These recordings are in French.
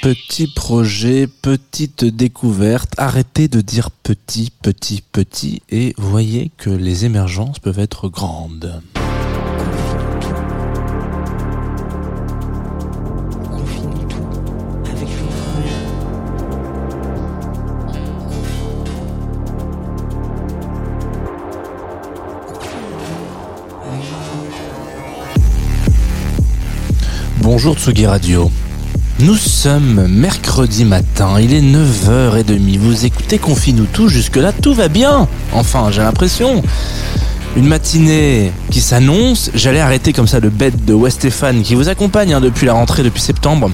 Petit projet, petite découverte. Arrêtez de dire petit, petit, petit et voyez que les émergences peuvent être grandes. Bonjour Tsugi Radio. Nous sommes mercredi matin, il est 9h30, vous écoutez Confine-nous tout, jusque-là tout va bien. Enfin, j'ai l'impression. Une matinée qui s'annonce, j'allais arrêter comme ça le bed de Westéphane qui vous accompagne hein, depuis la rentrée, depuis septembre.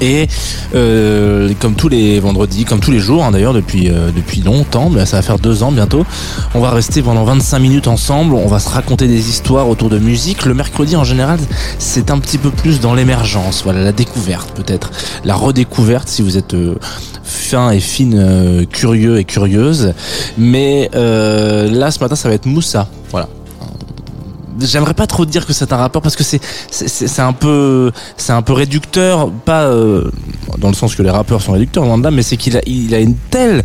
Et euh, comme tous les vendredis, comme tous les jours hein, d'ailleurs depuis euh, depuis longtemps, mais ça va faire deux ans bientôt, on va rester pendant 25 minutes ensemble, on va se raconter des histoires autour de musique. Le mercredi en général, c'est un petit peu plus dans l'émergence, voilà la découverte peut-être, la redécouverte si vous êtes euh, fin et fine, euh, curieux et curieuse. Mais euh, là ce matin ça va être Moussa, j'aimerais pas trop dire que c'est un rappeur parce que c'est c'est un peu c'est un peu réducteur pas euh, dans le sens que les rappeurs sont réducteurs là mais c'est qu'il a il a une telle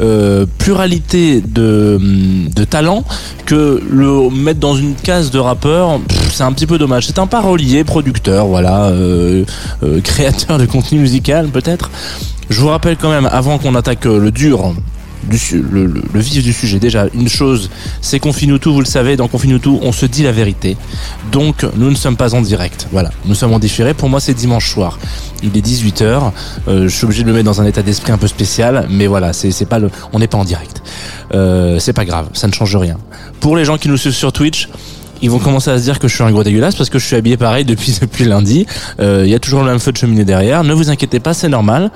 euh, pluralité de de talents que le mettre dans une case de rappeur c'est un petit peu dommage. C'est un parolier producteur voilà euh, euh, créateur de contenu musical peut-être. Je vous rappelle quand même avant qu'on attaque euh, le dur du le, le- le vif du sujet. Déjà, une chose, c'est Confine-nous tout, vous le savez, dans Confine-nous tout, on se dit la vérité. Donc, nous ne sommes pas en direct. Voilà, nous sommes en différé. Pour moi, c'est dimanche soir. Il est 18h. je suis obligé de me mettre dans un état d'esprit un peu spécial, mais voilà, c'est c'est pas le, on n'est pas en direct. Euh, c'est pas grave, ça ne change rien. Pour les gens qui nous suivent sur Twitch, ils vont commencer à se dire que je suis un gros dégueulasse parce que je suis habillé pareil depuis depuis lundi. Euh, Il y a toujours le même feu de cheminée derrière. Ne vous inquiétez pas, c'est normal.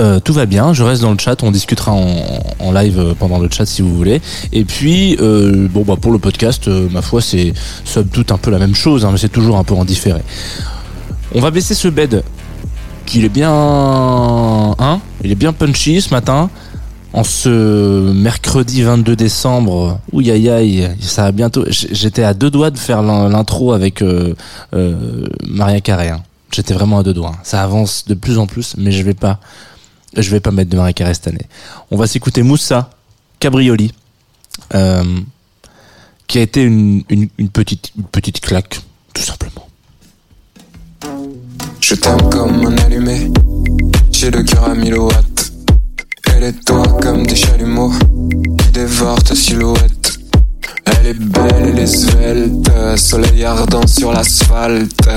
Euh, tout va bien, je reste dans le chat, on discutera en, live euh, pendant le chat si vous voulez. Et puis, euh, bon bah pour le podcast, ma foi, c'est somme toute un peu la même chose, hein, mais c'est toujours un peu en différé. On va baisser ce bed, qu'il est bien, hein, il est bien punchy ce matin. En ce mercredi 22 décembre, ouïe aïe aïe, ça va bientôt. J'étais à deux doigts de faire l'in- l'intro avec Maria Carré. J'étais vraiment à deux doigts. Ça avance de plus en plus, mais je vais pas, je vais pas mettre de Carré cette année. On va s'écouter Moussa Cabrioli, euh, qui a été une petite, une petite claque, tout simplement. Je t'aime comme un allumé, j'ai le cœur à 1000 watts. Elle est toi comme des chalumeaux qui dévorent ta silhouette. Elle est belle, elle est svelte, soleil ardent sur l'asphalte.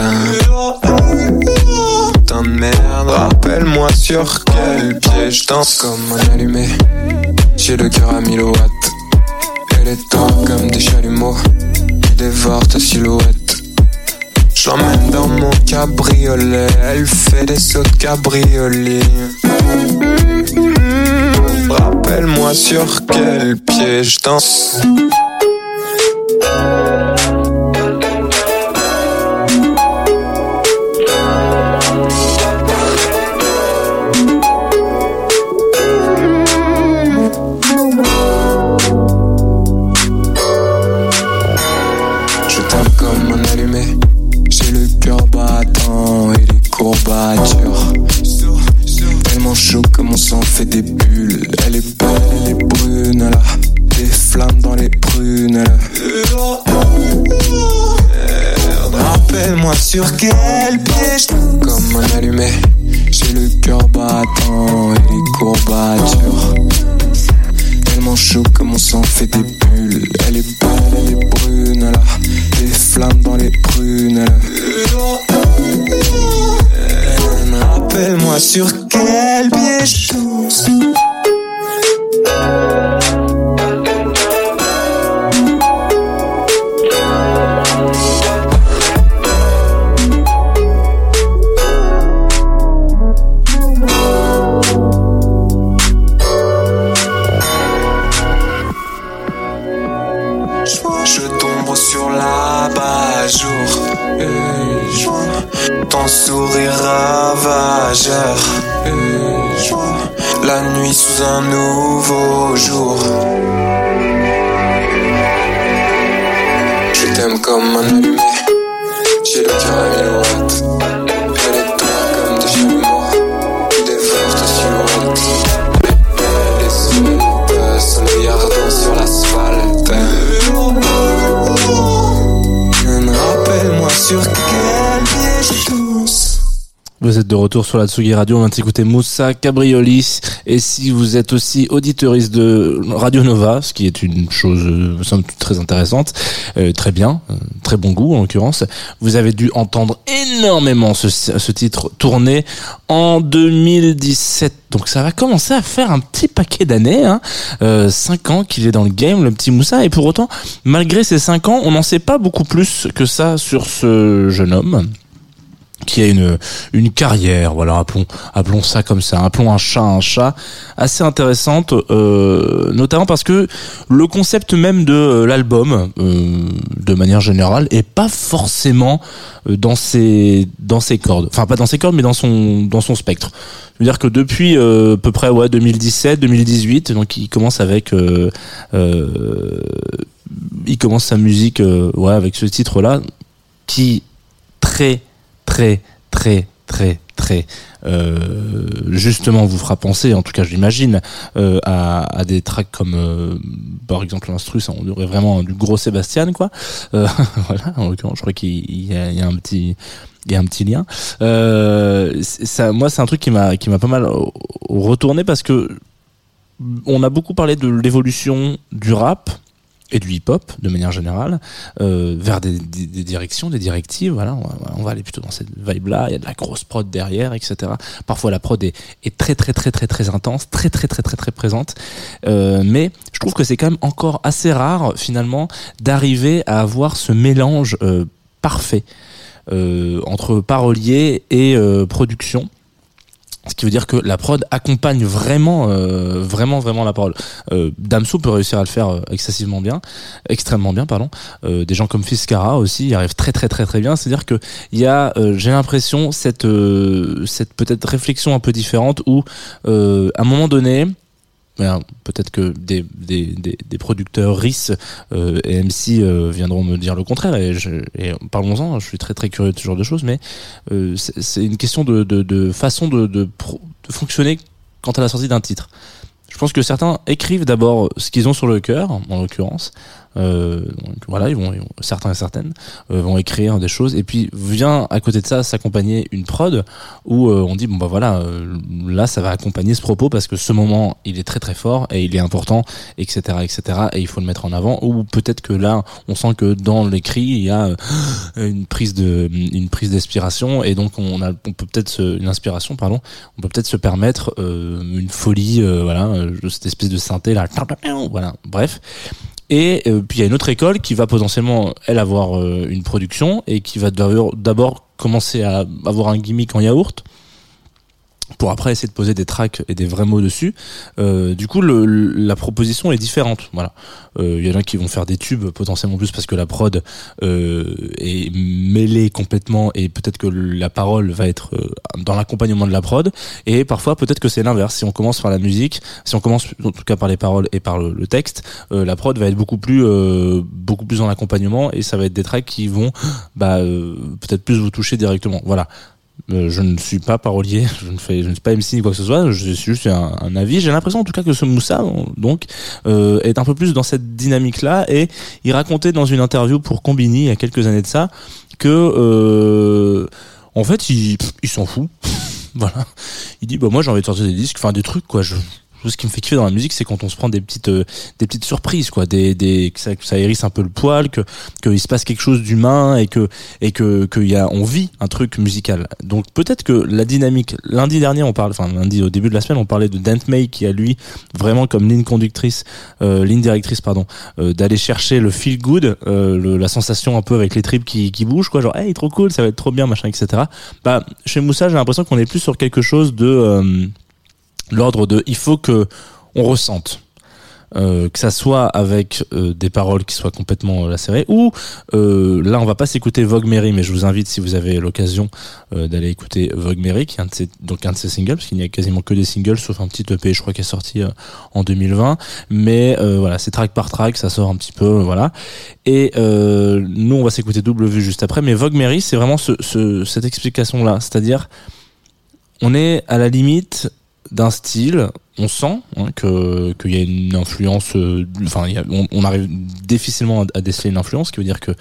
Rappelle-moi sur quel pied je danse comme un allumé. J'ai le cœur à 1000 watts. Elle est toi comme des chalumeaux qui dévorent ta silhouette. Je l'emmène dans mon cabriolet, elle fait des sauts de cabriolet. Rappelle-moi sur quel pied je danse. Tellement chaud que mon sang fait des bulles. Elle est belle, elle est brune, elle a des flammes dans les prunes. Elle a... Rappelle-moi sur quel pied Comme un allumé, j'ai le cœur battant et les courbatures. Tellement chaud que mon sang fait des bulles. Elle est belle, elle est brune, elle a des flammes dans les prunes. Elle a- Rappelle-moi sur quel pied je. Un nouveau jour. Vous êtes de retour sur la Tsugi Radio, on vient d'écouter Moussa Cabriolis. Et si vous êtes aussi auditoriste de Radio Nova, ce qui est une chose euh, toute très intéressante, euh, très bien, euh, très bon goût en l'occurrence, vous avez dû entendre énormément ce, ce titre tourné en 2017. Donc ça va commencer à faire un petit paquet d'années, hein. Euh, cinq ans qu'il est dans le game, le petit Moussa. Et pour autant, malgré ces cinq ans, on n'en sait pas beaucoup plus que ça sur ce jeune homme qui a une une carrière, voilà, appelons appelons ça comme ça, appelons un chat un chat, assez intéressante, euh, notamment parce que le concept même de euh, l'album, euh, de manière générale, est pas forcément euh, dans ses dans ses cordes, enfin pas dans ses cordes, mais dans son dans son spectre. Je veux dire que depuis euh, à peu près ouais 2017, 2018, donc il commence avec euh, il commence sa musique ouais avec ce titre là qui très très très très très euh, justement vous fera penser en tout cas je l'imagine euh, à, à des tracks comme euh, par exemple l'instru ça on aurait vraiment du gros Sébastien quoi. Euh, voilà en l'occurrence je crois qu'il il y y a un petit il y a un petit lien. Euh, ça moi c'est un truc qui m'a qui m'a pas mal retourné parce que on a beaucoup parlé de l'évolution du rap et du hip-hop de manière générale euh, vers des, directions, des directives. Voilà, on va, aller plutôt dans cette vibe-là. Il y a de la grosse prod derrière, etc. Parfois, la prod est, très très très très très intense, très très très très très présente. Euh, mais je trouve que c'est quand même encore assez rare finalement d'arriver à avoir ce mélange euh, parfait entre parolier et production. Ce qui veut dire que la prod accompagne vraiment, euh, vraiment, vraiment la parole. Euh, peut réussir à le faire euh, excessivement bien, extrêmement bien, pardon. Euh, des gens comme Fiskara aussi y arrivent très, très, très, très bien. C'est-à-dire que il y a, j'ai l'impression, cette, cette peut-être réflexion un peu différente où, à un moment donné, ben, peut-être que des, des, des, des producteurs RIS euh, et MC euh, viendront me dire le contraire et, et parlons-en, je suis très très curieux de ce genre de choses, mais euh, c'est une question de, de, de façon de, de, de fonctionner quant à la sortie d'un titre. Je pense que certains écrivent d'abord ce qu'ils ont sur le cœur, en l'occurrence. Euh, voilà, ils vont, certains et certaines euh, vont écrire des choses, et puis vient à côté de ça s'accompagner une prod où euh, on dit bon bah voilà, là ça va accompagner ce propos parce que ce moment il est très très fort et il est important, etc., etc. Et il faut le mettre en avant. Ou peut-être que là, on sent que dans l'écrit il y a une prise de une prise d'inspiration et donc on a on peut peut-être une inspiration pardon on peut peut-être se permettre euh, une folie euh, voilà cette espèce de synthé là voilà bref et euh, puis il y a une autre école qui va potentiellement elle avoir euh, une production et qui va d'abord d'abord commencer à avoir un gimmick en yaourt pour après essayer de poser des tracks et des vrais mots dessus. Euh, du coup, le, la proposition est différente. Voilà, Euh, il y en a qui vont faire des tubes potentiellement plus parce que la prod euh, est mêlée complètement et peut-être que la parole va être euh, dans l'accompagnement de la prod. Et parfois, peut-être que c'est l'inverse. Si on commence par la musique, si on commence en tout cas par les paroles et par le, le texte, euh, la prod va être beaucoup plus euh, beaucoup plus dans l'accompagnement et ça va être des tracks qui vont bah, euh, peut-être plus vous toucher directement. Voilà Euh, je ne suis pas parolier, je ne fais, je ne suis pas MC ni quoi que ce soit. Je suis juste un, avis. J'ai l'impression en tout cas que ce Moussa, donc, euh, est un peu plus dans cette dynamique-là. Et il racontait dans une interview pour Combini il y a quelques années de ça que, euh, en fait, il, il s'en fout. voilà. Il dit, bah moi j'ai envie de sortir des disques, enfin des trucs quoi. Je, ce qui me fait kiffer dans la musique, c'est quand on se prend des petites, euh, des petites surprises, quoi, des, des, que ça, que ça hérisse un peu le poil, que qu'il se passe quelque chose d'humain et que et que qu'il y a, on vit un truc musical. Donc peut-être que la dynamique. Lundi dernier, on parle, enfin lundi au début de la semaine, on parlait de Dent May qui a lui vraiment comme ligne conductrice, euh, ligne directrice, pardon, euh, d'aller chercher le feel good, euh, le, la sensation un peu avec les tripes qui, qui bougent, quoi, genre hey trop cool, ça va être trop bien, machin, etc. Bah chez Moussa, j'ai l'impression qu'on est plus sur quelque chose de euh, l'ordre de il faut que on ressente euh, que ça soit avec euh, des paroles qui soient complètement euh, lacérées ou euh, là on va pas s'écouter Vogue Mary mais je vous invite si vous avez l'occasion euh, d'aller écouter Vogue Mary qui est un de ses, donc un de ses singles parce qu'il n'y a quasiment que des singles sauf un petit EP je crois qui est sorti en 2020 mais voilà c'est track par track ça sort un petit peu voilà. Et nous on va s'écouter double vue juste après mais Vogue Mary c'est vraiment ce, ce, cette explication là c'est à dire on est à la limite d'un style, on sent hein, que qu'il y a une influence. euh, Enfin, on, on arrive difficilement à, déceler une influence, ce qui veut dire que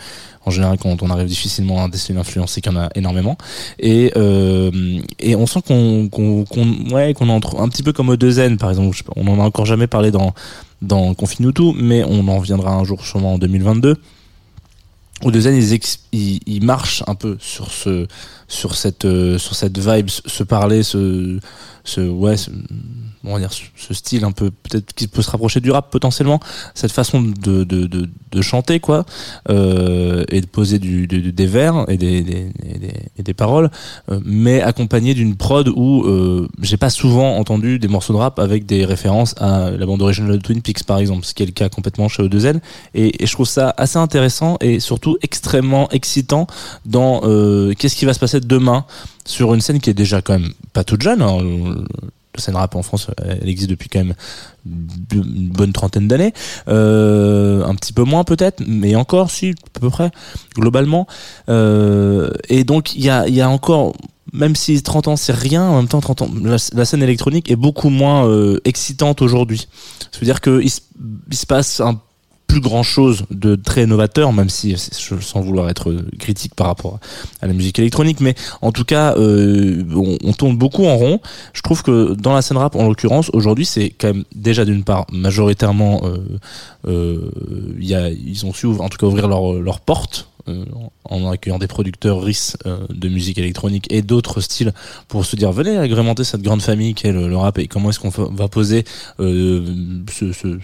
en général, quand on arrive difficilement à déceler une influence, c'est qu'il y en a énormément. Et euh, et on sent qu'on qu'on ouais qu'on entre un petit peu comme au Zen par exemple. Je sais pas, on en a encore jamais parlé dans dans Confine tout, mais on en reviendra un jour sûrement en 2022 au Zen ils, ex- ils, ils marchent un peu sur ce sur cette euh, sur cette vibe se se parler ce ce ouais ce, on va dire ce, style un peu peut-être qui peut se rapprocher du rap potentiellement cette façon de de, de, de chanter quoi euh, et de poser du, de- de- des vers et des, des, des, des paroles euh, mais accompagné d'une prod où euh, j'ai pas souvent entendu des morceaux de rap avec des références à la bande originale de Twin Peaks par exemple ce qui est le cas complètement chez O2N et, et je trouve ça assez intéressant et surtout extrêmement excitant dans euh, qu'est-ce qui va se passer demain sur une scène qui est déjà quand même pas toute jeune. hein. La scène rap en France, elle existe depuis quand même une bonne trentaine d'années, euh, un petit peu moins peut-être, mais encore si à peu près globalement. Euh, et donc il y a, y a encore même si 30 ans c'est rien, en même temps 30 ans, la, scène électronique est beaucoup moins euh, excitante aujourd'hui. Ça veut dire que il, se- il se passe un plus grand chose de très novateur, même si sans vouloir être critique par rapport à la musique électronique, mais en tout cas, euh, on, on tourne beaucoup en rond. Je trouve que dans la scène rap, en l'occurrence, aujourd'hui, c'est quand même déjà d'une part majoritairement, euh, euh, y a, ils ont su, en tout cas, ouvrir leurs leurs portes. Euh, en accueillant des producteurs RIS euh, de musique électronique et d'autres styles pour se dire venez agrémenter cette grande famille qu'est le, rap et comment est-ce qu'on va poser euh, ce, ce,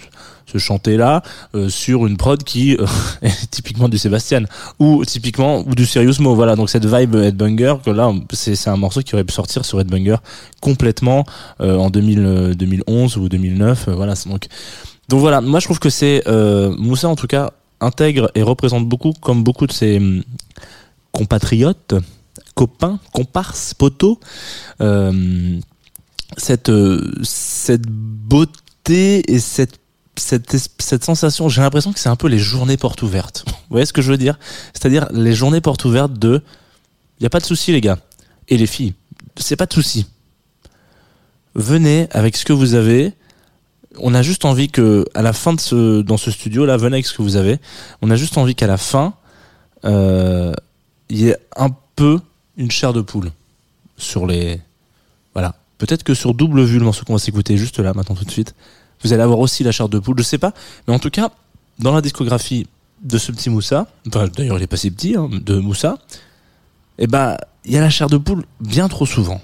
ce chanter là euh, sur une prod qui euh, est typiquement du Sébastien ou typiquement ou du Serious Mo. Voilà donc cette vibe Headbanger que là c'est c'est un morceau qui aurait pu sortir sur Headbanger complètement euh, en 2000, euh, 2011 ou 2009 euh, voilà donc donc voilà moi je trouve que c'est euh, Moussa en tout cas intègre et représente beaucoup comme beaucoup de ses hum, compatriotes copains comparses poteaux euh, cette euh, cette beauté et cette cette, cette sensation, j'ai l'impression que c'est un peu les journées portes ouvertes. Vous voyez ce que je veux dire? C'est-à-dire les journées portes ouvertes de il y a pas de souci les gars et les filles, c'est pas de souci. Venez avec ce que vous avez. On a juste envie que à la fin de ce dans ce studio là, venez avec ce que vous avez. On a juste envie qu'à la fin euh, il y ait un peu une chair de poule sur les voilà. Peut-être que sur double vue le morceau qu'on va s'écouter juste là maintenant tout de suite vous allez avoir aussi la chair de poule, je sais pas, mais en tout cas, dans la discographie de ce petit Moussa, d'ailleurs il est pas si petit, hein, de Moussa, eh ben, il y a la chair de poule bien trop souvent.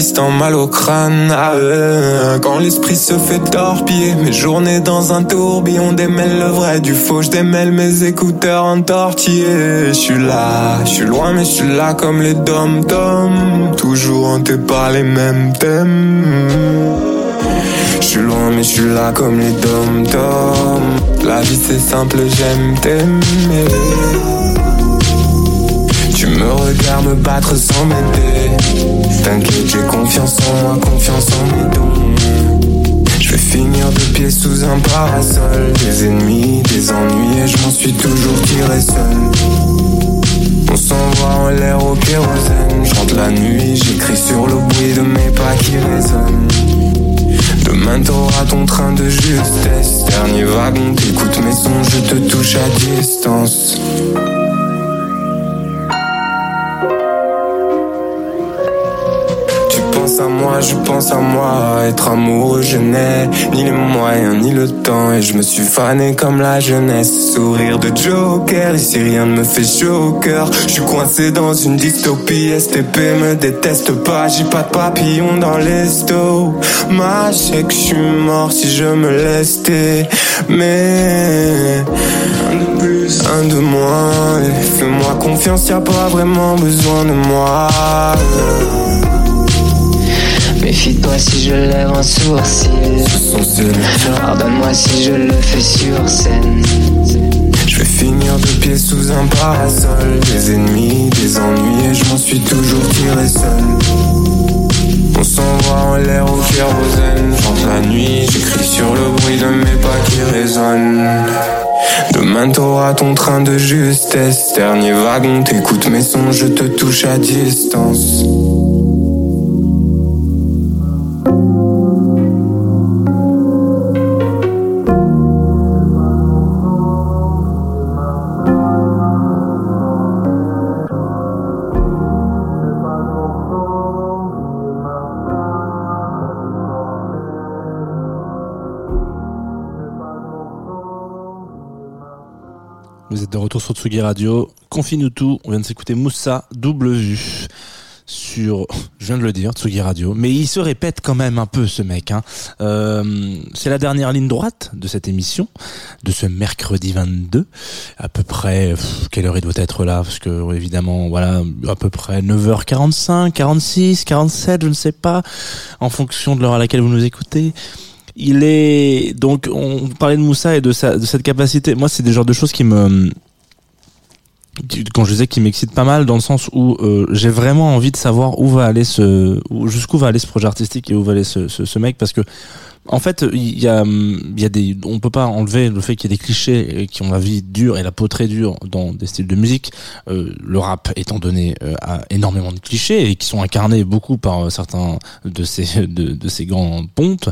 Persistant mal au crâne. Quand l'esprit se fait torpiller, mes journées dans un tourbillon démêle le vrai du faux, je démêle mes écouteurs entortillés. Je suis là, je suis loin mais je suis là comme les dom-toms, toujours hanté par les mêmes thèmes. Je suis loin mais je suis là comme les dom-toms. La vie c'est simple, j'aime t'aimer. Tu me regardes me battre sans m'aider. T'inquiète, j'ai confiance en moi, confiance en mes dons. Je vais finir de pied sous un parasol. Des ennemis, des ennuis, et je m'en suis toujours tiré seul. On s'envoie en l'air au kérosène. Je la nuit, j'écris sur le bruit de mes pas qui résonnent. Demain t'auras ton train de justesse. Dernier wagon, t'écoutes mes sons, je te touche à distance. Tu penses à moi, je pense à moi. Être amoureux, je n'ai ni les moyens ni le temps. Et je me suis fané comme la jeunesse. Sourire de Joker, ici rien ne me fait chaud au cœur. Je suis coincé dans une dystopie. STP me déteste pas, j'ai pas de papillon dans l'esto. Ma sais que je suis mort si je me laisse Mais un de plus, un de moins. Fais-moi confiance, y a pas vraiment besoin de moi. Méfie-toi si je lève un sourcil. Pardonne-moi si je le fais sur scène. Je vais finir de pied sous un parasol. Des ennemis, des ennuis et je m'en suis toujours tiré seul. On s'envoie en l'air au kérosène. Chante la nuit, j'écris sur le bruit de mes pas qui résonnent. Demain t'auras ton train de justesse. Dernier wagon, t'écoutes mes sons, je te touche à distance de retour sur Tsugi Radio. Confie-nous tout. On vient de s'écouter Moussa, double vue. Sur, je viens de le dire, Tsugi Radio. Mais il se répète quand même un peu, ce mec. Hein. Euh, c'est la dernière ligne droite de cette émission, de ce mercredi 22. À peu près, quelle heure il doit être là? Parce que, évidemment, voilà, à peu près 9h45, 46, 47, je ne sais pas, en fonction de l'heure à laquelle vous nous écoutez. Il est donc on parlait de Moussa et de sa de cette capacité. Moi, c'est des genres de choses qui me quand je disais qui m'excite pas mal dans le sens où euh, j'ai vraiment envie de savoir où va aller ce où- jusqu'où va aller ce projet artistique et où va aller ce, ce, ce mec parce que en fait il y a y a des on peut pas enlever le fait qu'il y ait des clichés qui ont la vie dure et la peau très dure dans des styles de musique. Euh, le rap étant donné euh, a énormément de clichés et qui sont incarnés beaucoup par euh, certains de ces de, ces grands pontes.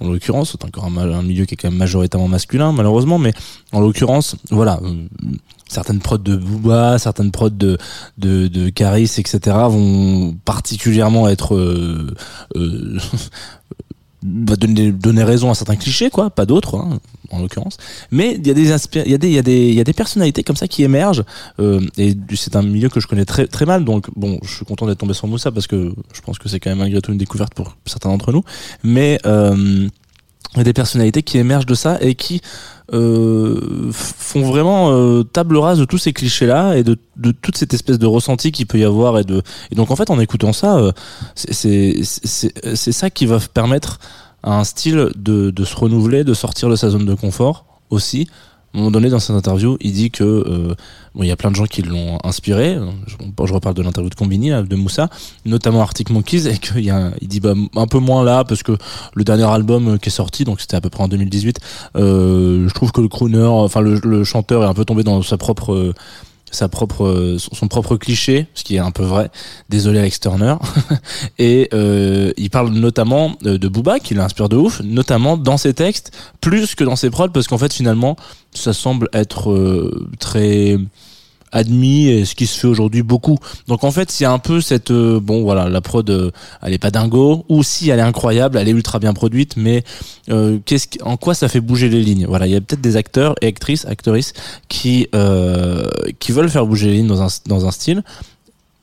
En l'occurrence c'est encore un, milieu qui est quand même majoritairement masculin malheureusement mais en l'occurrence voilà euh, certaines prods de Booba certaines prods de de, de Caris etc vont particulièrement être va donner donner raison à certains clichés quoi pas d'autres hein, en l'occurrence. Mais il y a des il y a des il y a des il y a des personnalités comme ça qui émergent euh, et c'est un milieu que je connais très très mal donc bon je suis content d'être tombé sur Moussa parce que je pense que c'est quand même malgré tout une découverte pour certains d'entre nous. Mais euh, des personnalités qui émergent de ça et qui euh, font vraiment euh, table rase de tous ces clichés là et de, de toute cette espèce de ressenti qu'il peut y avoir et de et donc en fait en écoutant ça euh, c'est c'est ça qui va permettre à un style de de se renouveler de sortir de sa zone de confort aussi un moment donné dans cette interview il dit que euh, bon il y a plein de gens qui l'ont inspiré. Je, je reparle de l'interview de Combini là, de Moussa notamment Arctic Monkeys et qu'il y a il dit bah un peu moins là parce que le dernier album euh, qui est sorti donc c'était à peu près en 2018 euh, je trouve que le crooner enfin le, chanteur est un peu tombé dans sa propre euh, sa propre euh, son, propre cliché ce qui est un peu vrai. Désolé Alex Turner. Et euh, il parle notamment euh, de Booba qui l'inspire de ouf notamment dans ses textes plus que dans ses prods parce qu'en fait finalement ça semble être euh, très admis et ce qui se fait aujourd'hui beaucoup. Donc en fait, a un peu cette euh, bon voilà, la prod euh, elle est pas dingo ou si elle est incroyable, elle est ultra bien produite mais euh, qu'est-ce en quoi ça fait bouger les lignes? Voilà, il y a peut-être des acteurs et actrices, actrices qui qui veulent faire bouger les lignes dans un dans un style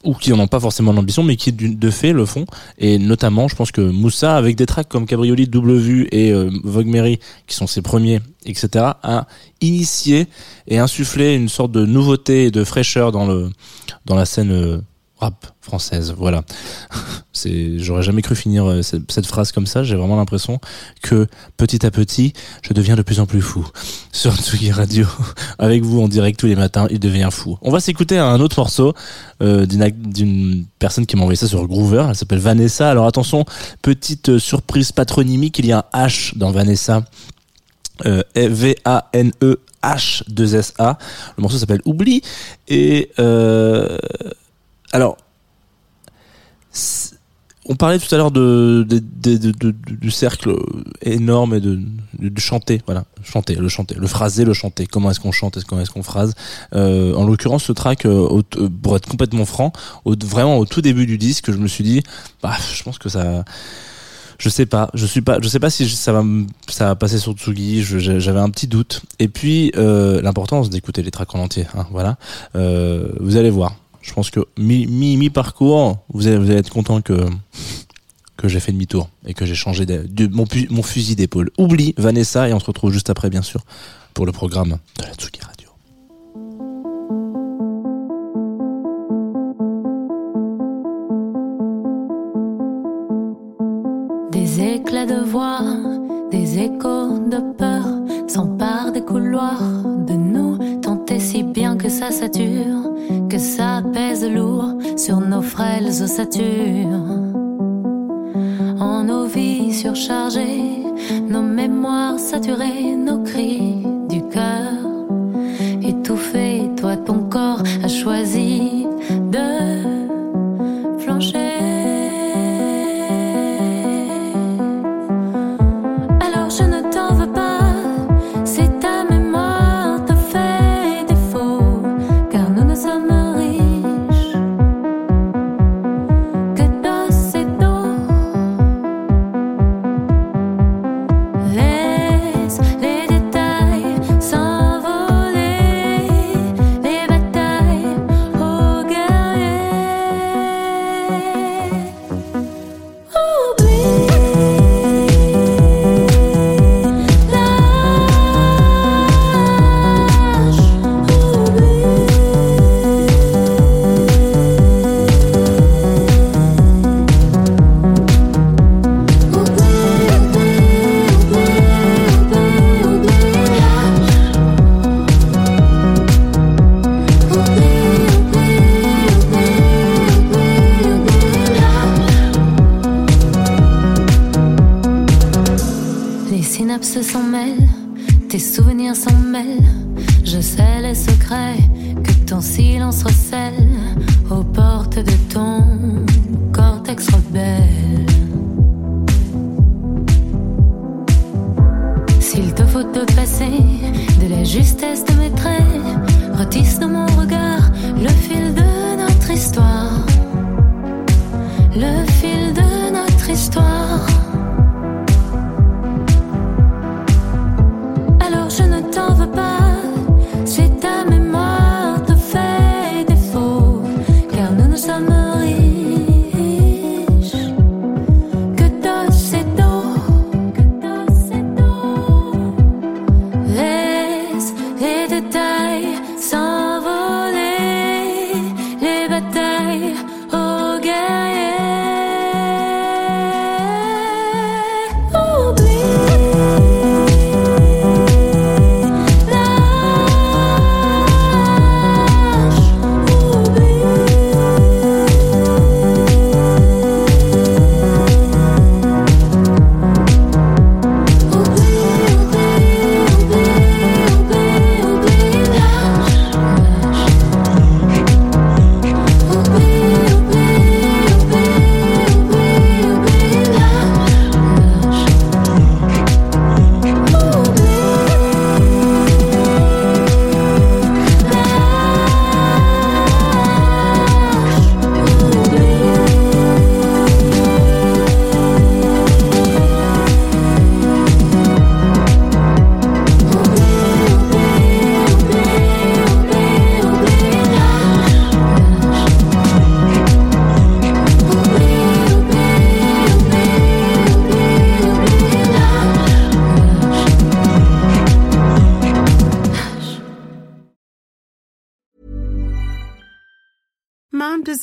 ou qui en ont pas forcément l'ambition, mais qui de fait le font. Et notamment, je pense que Moussa, avec des tracks comme Cabrioli, Double Vue et euh, Vogue Mary, qui sont ses premiers, etc., a initié et insufflé une sorte de nouveauté et de fraîcheur dans le dans la scène euh, française. Voilà. C'est, j'aurais jamais cru finir euh, cette, phrase comme ça. J'ai vraiment l'impression que petit à petit, je deviens de plus en plus fou sur Tsugi Radio. Avec vous en direct tous les matins, il devient fou. On va s'écouter un autre morceau euh, d'une personne qui m'a envoyé ça sur Groover. Elle s'appelle Vanessa. Alors attention, petite euh, surprise patronymique. Il y a un H dans Vanessa. Euh, V-A-N-E H2S-A. Le morceau s'appelle Oubli. Et alors, on parlait tout à l'heure de, du cercle énorme et de, chanter, voilà, chanter, le chanter, le phraser, le chanter. Comment est-ce qu'on chante, est-ce comment est-ce qu'on phrase? Euh, En l'occurrence, ce track, euh, euh, pour être complètement franc, au, vraiment au tout début du disque, je me suis dit, bah, je pense que ça, je sais pas, je suis pas, je sais pas si ça va, ça va passer sur Tsugi. J'avais un petit doute. Et puis euh, l'importance d'écouter les tracks en entier. Hein, voilà, vous allez voir. Je pense que mi mi, mi parcours, vous allez, être content que j'ai fait demi-tour et que j'ai changé de, mon, mon fusil d'épaule. Oublie Vanessa et on se retrouve juste après, bien sûr, pour le programme de la Tsugi Radio. Des éclats de voix, des échos de peur s'emparent des couloirs de nous, si bien que ça sature, que ça pèse lourd sur nos frêles ossatures. En nos vies surchargées, nos mémoires saturées, nos cris S'il te faut te passer de la justesse de mes traits, retisse dans mon regard le fil